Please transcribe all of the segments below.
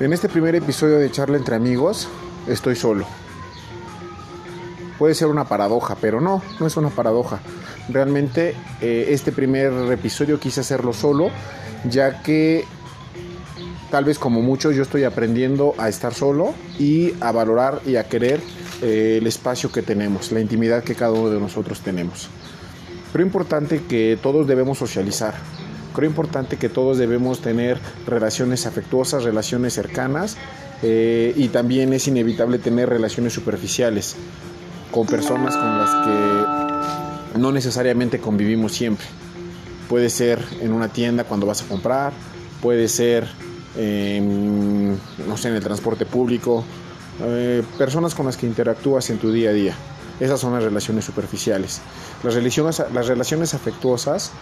En este primer episodio de Charla entre amigos, estoy solo. Puede ser una paradoja, pero no, no es una paradoja. Realmente eh, este primer episodio quise hacerlo solo, ya que tal vez como muchos yo estoy aprendiendo a estar solo y a valorar y a querer eh, el espacio que tenemos, la intimidad que cada uno de nosotros tenemos. Creo importante que todos debemos socializar, Creo importante que todos debemos tener relaciones afectuosas, relaciones cercanas eh, y también es inevitable tener relaciones superficiales con personas con las que no necesariamente convivimos siempre. Puede ser en una tienda cuando vas a comprar, puede ser en, no sé, en el transporte público, eh, personas con las que interactúas en tu día a día. Esas son las relaciones superficiales. Las las relaciones afectuosas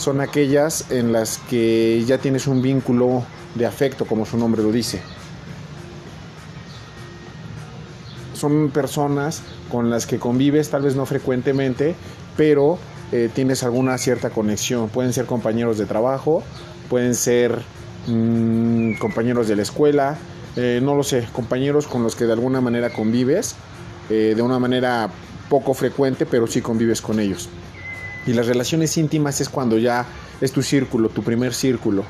son aquellas en las que ya tienes un vínculo de afecto, como su nombre lo dice. Son personas con las que convives, tal vez no frecuentemente, pero eh, tienes alguna cierta conexión. Pueden ser compañeros de trabajo, pueden ser mmm, compañeros de la escuela, eh, no lo sé, compañeros con los que de alguna manera convives, eh, de una manera poco frecuente, pero sí convives con ellos. Y las relaciones íntimas es cuando ya es tu círculo, tu primer círculo.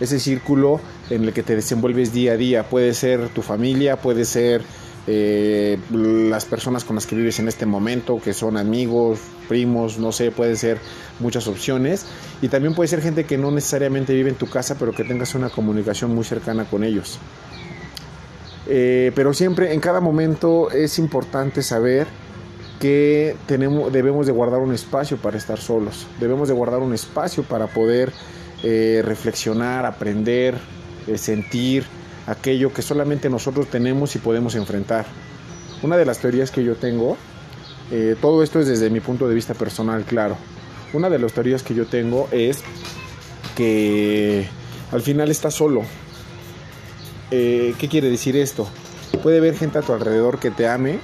Ese círculo en el que te desenvuelves día a día. Puede ser tu familia, puede ser eh, las personas con las que vives en este momento, que son amigos, primos, no sé, puede ser muchas opciones. Y también puede ser gente que no necesariamente vive en tu casa, pero que tengas una comunicación muy cercana con ellos. Eh, pero siempre, en cada momento, es importante saber que tenemos, debemos de guardar un espacio para estar solos, debemos de guardar un espacio para poder eh, reflexionar, aprender, eh, sentir aquello que solamente nosotros tenemos y podemos enfrentar. Una de las teorías que yo tengo, eh, todo esto es desde mi punto de vista personal, claro. Una de las teorías que yo tengo es que al final estás solo. ¿Qué quiere decir esto? Puede haber gente a tu alrededor que te ame,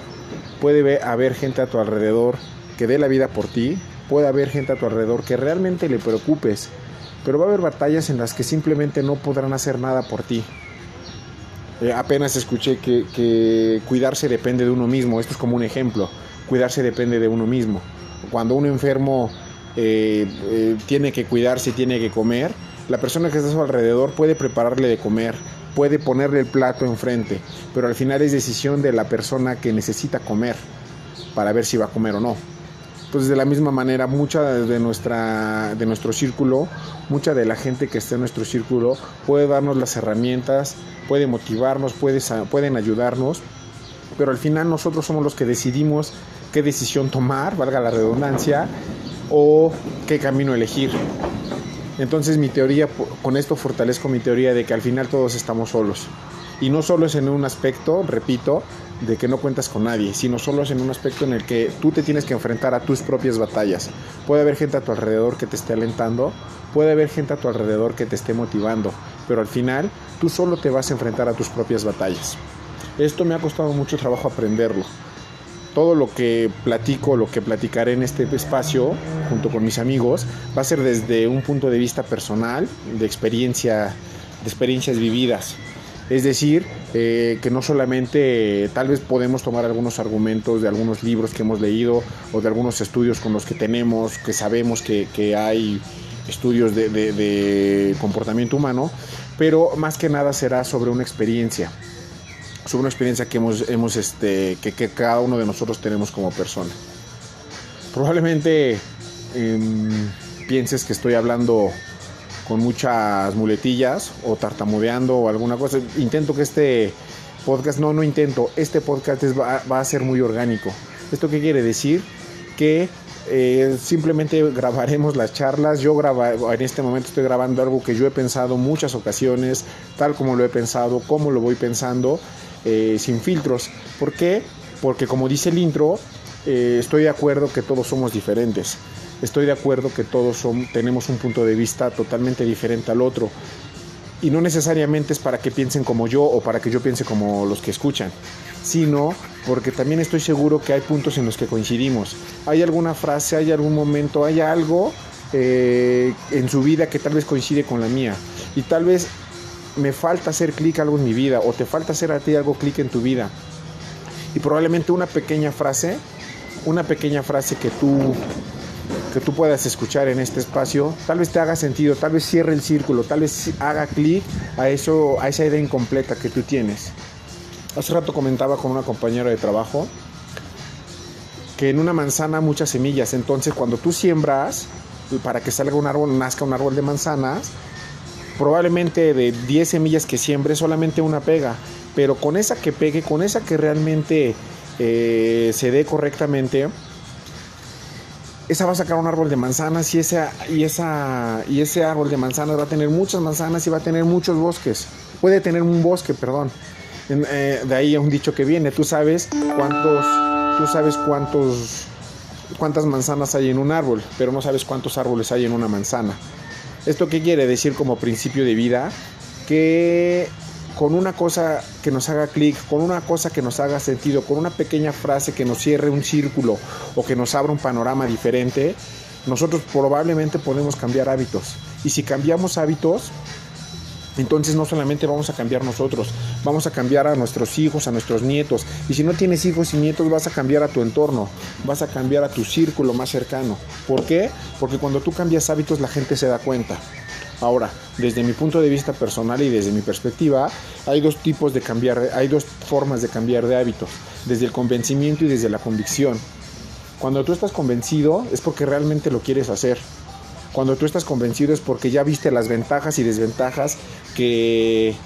puede haber gente a tu alrededor que dé la vida por ti, puede haber gente a tu alrededor que realmente le preocupes, pero va a haber batallas en las que simplemente no podrán hacer nada por ti. Eh, apenas escuché que, cuidarse depende de uno mismo, esto es como un ejemplo, cuidarse depende de uno mismo. Cuando un enfermo eh, eh, tiene que cuidarse y tiene que comer, la persona que está a su alrededor puede prepararle de comer, puede ponerle el plato enfrente, pero al final es decisión de la persona que necesita comer para ver si va a comer o no. Entonces, de la misma manera, mucha de, nuestra, de nuestro círculo, mucha de la gente que está en nuestro círculo puede darnos las herramientas, puede motivarnos, puede, pueden ayudarnos, pero al final nosotros somos los que decidimos qué decisión tomar, valga la redundancia, o qué camino elegir. Entonces mi teoría, con esto fortalezco mi teoría de que al final todos estamos solos. Y no solo es en un aspecto, repito, de que no cuentas con nadie, sino solo es en un aspecto en el que tú te tienes que enfrentar a tus propias batallas. Puede haber gente a tu alrededor que te esté alentando, puede haber gente a tu alrededor que te esté motivando, pero al final tú solo te vas a enfrentar a tus propias batallas. Esto me ha costado mucho trabajo aprenderlo todo lo que platico, lo que platicaré en este espacio junto con mis amigos, va a ser desde un punto de vista personal, de experiencia, de experiencias vividas. Es decir, eh, que no solamente tal vez podemos tomar algunos argumentos de algunos libros que hemos leído o de algunos estudios con los que tenemos, que sabemos que, hay estudios de comportamiento humano, pero más que nada será sobre una experiencia sobre una experiencia que hemos, hemos este, que, que, cada uno de nosotros tenemos como persona. Probablemente em, pienses que estoy hablando con muchas muletillas o tartamudeando o alguna cosa. Intento que este podcast, no, no intento, este podcast va, va, a ser muy orgánico. ¿Esto qué quiere decir? Que eh, simplemente grabaremos las charlas. Yo graba, en este momento estoy grabando algo que yo he pensado muchas ocasiones, tal como lo he pensado, como lo voy pensando eh, sin filtros. ¿Por qué? Porque como dice el intro, eh, estoy de acuerdo que todos somos diferentes. Estoy de acuerdo que todos tenemos un punto de vista totalmente diferente al otro. Y no necesariamente es para que piensen como yo o para que yo piense como los que escuchan, sino porque también estoy seguro que hay puntos en los que coincidimos. Hay alguna frase, hay algún momento, hay algo eh, en su vida que tal vez coincide con la mía. Y tal vez me falta hacer clic algo en mi vida o te falta hacer a ti algo clic en tu vida. Y probablemente una pequeña frase, una pequeña frase que tú que tú puedas escuchar en este espacio, tal vez te haga sentido, tal vez cierre el círculo, tal vez haga clic a eso, a esa idea incompleta que tú tienes. Hace rato comentaba con una compañera de trabajo que en una manzana muchas semillas, entonces cuando tú siembras para que salga un árbol, nazca un árbol de manzanas, probablemente de 10 semillas que siembre solamente una pega, pero con esa que pegue, con esa que realmente eh, se dé correctamente, esa va a sacar un árbol de manzanas y, esa, y, esa, y ese árbol de manzanas va a tener muchas manzanas y va a tener muchos bosques. Puede tener un bosque, perdón. Eh, de ahí un dicho que viene, tú sabes cuántos, tú sabes cuántos, cuántas manzanas hay en un árbol, pero no sabes cuántos árboles hay en una manzana. ¿Esto qué quiere decir como principio de vida? Que con una cosa que nos haga clic, con una cosa que nos haga sentido, con una pequeña frase que nos cierre un círculo o que nos abra un panorama diferente, nosotros probablemente podemos cambiar hábitos. Y si cambiamos hábitos, entonces no solamente vamos a cambiar nosotros, vamos a cambiar a nuestros hijos, a nuestros nietos. Y si no tienes hijos y nietos, vas a cambiar a tu entorno, vas a cambiar a tu círculo más cercano. ¿Por qué? Porque cuando tú cambias hábitos la gente se da cuenta. Ahora, desde mi punto de vista personal y desde mi perspectiva, hay dos tipos de cambiar, hay dos formas de cambiar de hábitos, desde el convencimiento y desde la convicción. Cuando tú estás convencido es porque realmente lo quieres hacer. Cuando tú estás convencido es porque ya viste las ventajas y desventajas que,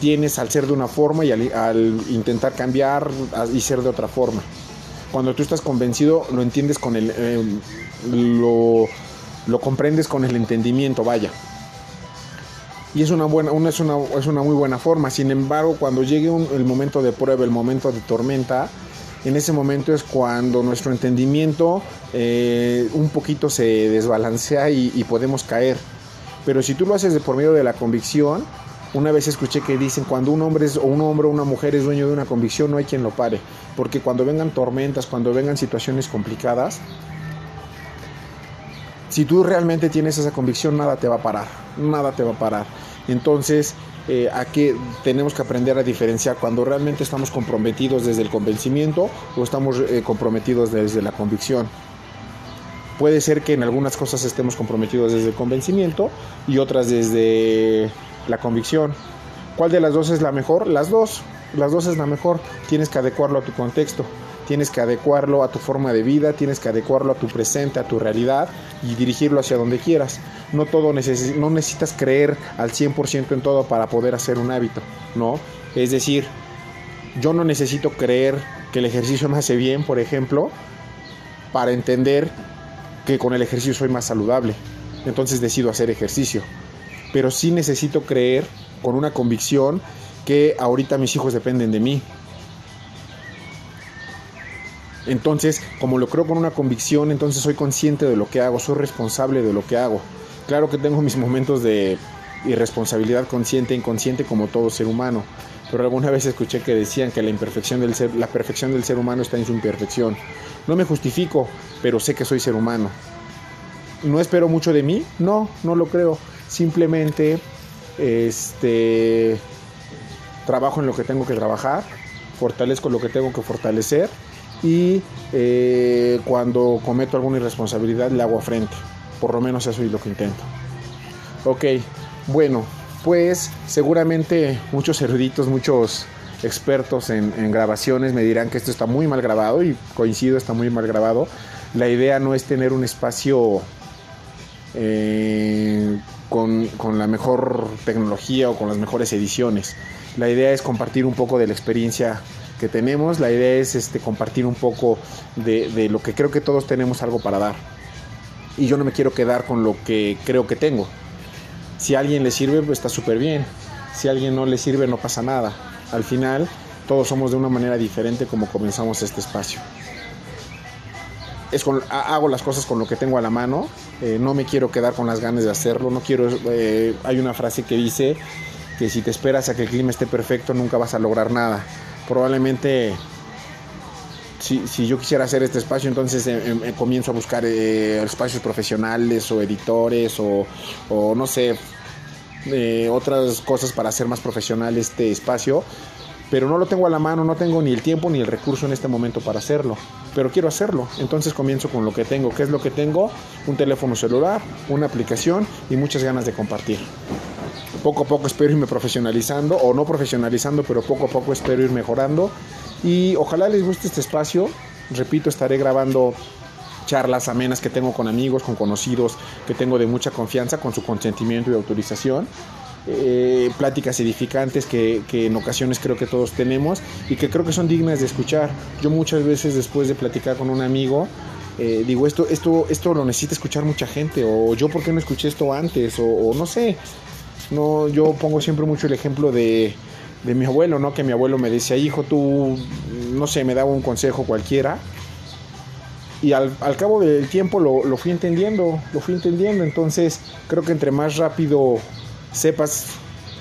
tienes al ser de una forma y al, intentar cambiar y ser de otra forma. Cuando tú estás convencido lo entiendes con el... Eh, lo, lo comprendes con el entendimiento, vaya y es una buena una, es, una, es una muy buena forma sin embargo cuando llegue el momento de prueba el momento de tormenta en ese momento es cuando nuestro entendimiento eh, un poquito se desbalancea y, podemos caer pero si tú lo haces por medio de la convicción una vez escuché que dicen cuando un hombre es, o un hombre o una mujer es dueño de una convicción no hay quien lo pare porque cuando vengan tormentas cuando vengan situaciones complicadas si tú realmente tienes esa convicción, nada te va a parar, nada te va a parar. Entonces, eh, aquí tenemos que aprender a diferenciar cuando realmente estamos comprometidos desde el convencimiento o estamos eh, comprometidos desde la convicción. Puede ser que en algunas cosas estemos comprometidos desde el convencimiento y otras desde la convicción. ¿Cuál de las dos es la mejor? Las dos. Las dos es la mejor. Tienes que adecuarlo a tu contexto tienes que adecuarlo a tu forma de vida, tienes que adecuarlo a tu presente, a tu realidad y dirigirlo hacia donde quieras. No todo no necesitas creer al 100% en todo para poder hacer un hábito, ¿no? Es decir, yo no necesito creer que el ejercicio me hace bien, por ejemplo, para entender que con el ejercicio soy más saludable. Entonces decido hacer ejercicio. Pero sí necesito creer con una convicción que ahorita mis hijos dependen de mí, entonces, como lo creo con una convicción, entonces soy consciente de lo que hago, soy responsable de lo que hago. Claro que tengo mis momentos de irresponsabilidad consciente e inconsciente como todo ser humano, pero alguna vez escuché que decían que la imperfección del ser, la perfección del ser humano está en su imperfección. No me justifico, pero sé que soy ser humano. ¿No espero mucho de mí? No, no lo creo. Simplemente este trabajo en lo que tengo que trabajar, fortalezco lo que tengo que fortalecer y eh, cuando cometo alguna irresponsabilidad le hago a frente. Por lo menos eso es lo que intento. Ok, bueno, pues seguramente muchos eruditos, muchos expertos en, grabaciones me dirán que esto está muy mal grabado y coincido, está muy mal grabado. La idea no es tener un espacio eh, con, con, la mejor tecnología o con las mejores ediciones. La idea es compartir un poco de la experiencia tenemos. La idea es este, compartir un poco de, lo que creo que todos tenemos algo para dar. Y yo no me quiero quedar con lo que creo que tengo. Si a alguien le sirve, pues está súper bien. Si a alguien no le sirve, no pasa nada. Al final, todos somos de una manera diferente como comenzamos este espacio. Es hago las cosas con lo que tengo a la mano. Eh, no me quiero quedar con las ganas de hacerlo. No quiero. Eh, hay una frase que dice que si te esperas a que el clima esté perfecto, nunca vas a lograr nada probablemente si, yo quisiera hacer este espacio, entonces eh, em, eh, comienzo a buscar eh, espacios profesionales o editores o, no sé, eh, otras cosas para hacer más profesional este espacio, pero no lo tengo a la mano, no tengo ni el tiempo ni el recurso en este momento para hacerlo, pero quiero hacerlo. Entonces comienzo con lo que tengo. ¿Qué es lo que tengo? Un teléfono celular, una aplicación y muchas ganas de compartir. Poco a poco espero irme profesionalizando, o no profesionalizando, pero poco a poco espero ir mejorando. Y ojalá les guste este espacio. Repito, estaré grabando charlas amenas que tengo con amigos, con conocidos, que tengo de mucha confianza, con su consentimiento y autorización. Eh, pláticas edificantes que, en ocasiones creo que todos tenemos y que creo que son dignas de escuchar. Yo muchas veces después de platicar con un amigo, eh, digo, esto, esto, esto lo necesita escuchar mucha gente, o yo por qué no escuché esto antes, o, no sé. No, yo pongo siempre mucho el ejemplo de, de mi abuelo, ¿no? Que mi abuelo me decía, hijo, tú, no sé, me daba un consejo cualquiera y al, cabo del tiempo lo, lo, fui entendiendo, lo fui entendiendo, entonces creo que entre más rápido sepas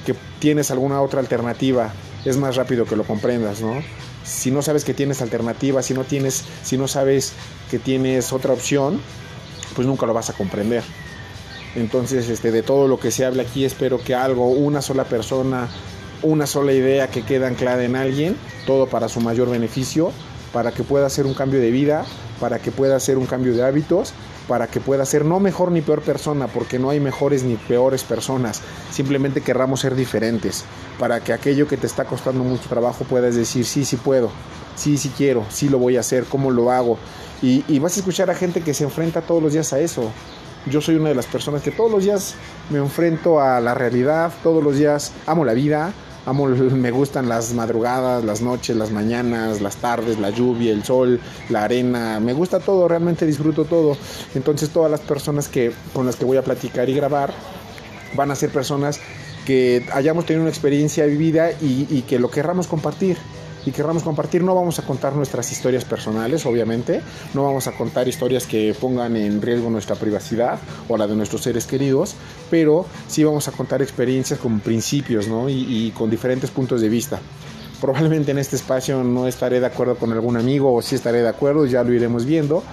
que tienes alguna otra alternativa, es más rápido que lo comprendas, ¿no? Si no sabes que tienes alternativa, si no tienes, si no sabes que tienes otra opción, pues nunca lo vas a comprender. Entonces, este, de todo lo que se habla aquí, espero que algo, una sola persona, una sola idea que quede anclada en alguien, todo para su mayor beneficio, para que pueda hacer un cambio de vida, para que pueda hacer un cambio de hábitos, para que pueda ser no mejor ni peor persona, porque no hay mejores ni peores personas, simplemente querramos ser diferentes, para que aquello que te está costando mucho trabajo puedas decir, sí, sí puedo, sí, sí quiero, sí lo voy a hacer, cómo lo hago. Y, y vas a escuchar a gente que se enfrenta todos los días a eso. Yo soy una de las personas que todos los días me enfrento a la realidad, todos los días amo la vida, Amo, me gustan las madrugadas, las noches, las mañanas, las tardes, la lluvia, el sol, la arena. Me gusta todo, realmente disfruto todo. Entonces todas las personas que, con las que voy a platicar y grabar van a ser personas que hayamos tenido una experiencia vivida y, y que lo querramos compartir y querramos compartir. No vamos a contar nuestras historias personales, obviamente, no vamos a contar historias que pongan en riesgo nuestra privacidad o la de nuestros seres queridos, pero sí vamos a contar experiencias con principios ¿no? y, y con diferentes puntos de vista. Probablemente en este espacio no estaré de acuerdo con algún amigo o sí estaré de acuerdo, ya lo iremos viendo,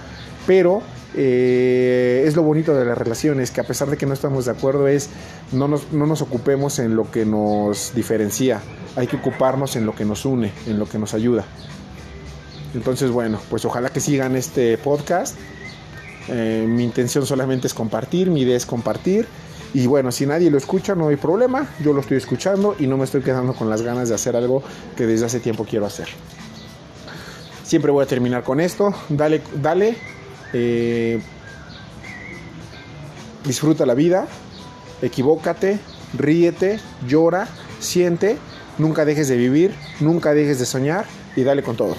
pero eh, es lo bonito de las relaciones, que a pesar de que no estamos de acuerdo, es no nos, no nos ocupemos en lo que nos diferencia, hay que ocuparnos en lo que nos une, en lo que nos ayuda. Entonces, bueno, pues ojalá que sigan este podcast. Eh, mi intención solamente es compartir, mi idea es compartir. Y bueno, si nadie lo escucha, no hay problema. Yo lo estoy escuchando y no me estoy quedando con las ganas de hacer algo que desde hace tiempo quiero hacer. Siempre voy a terminar con esto. Dale, dale eh, disfruta la vida, equivócate, ríete, llora, siente, nunca dejes de vivir, nunca dejes de soñar y dale con todo.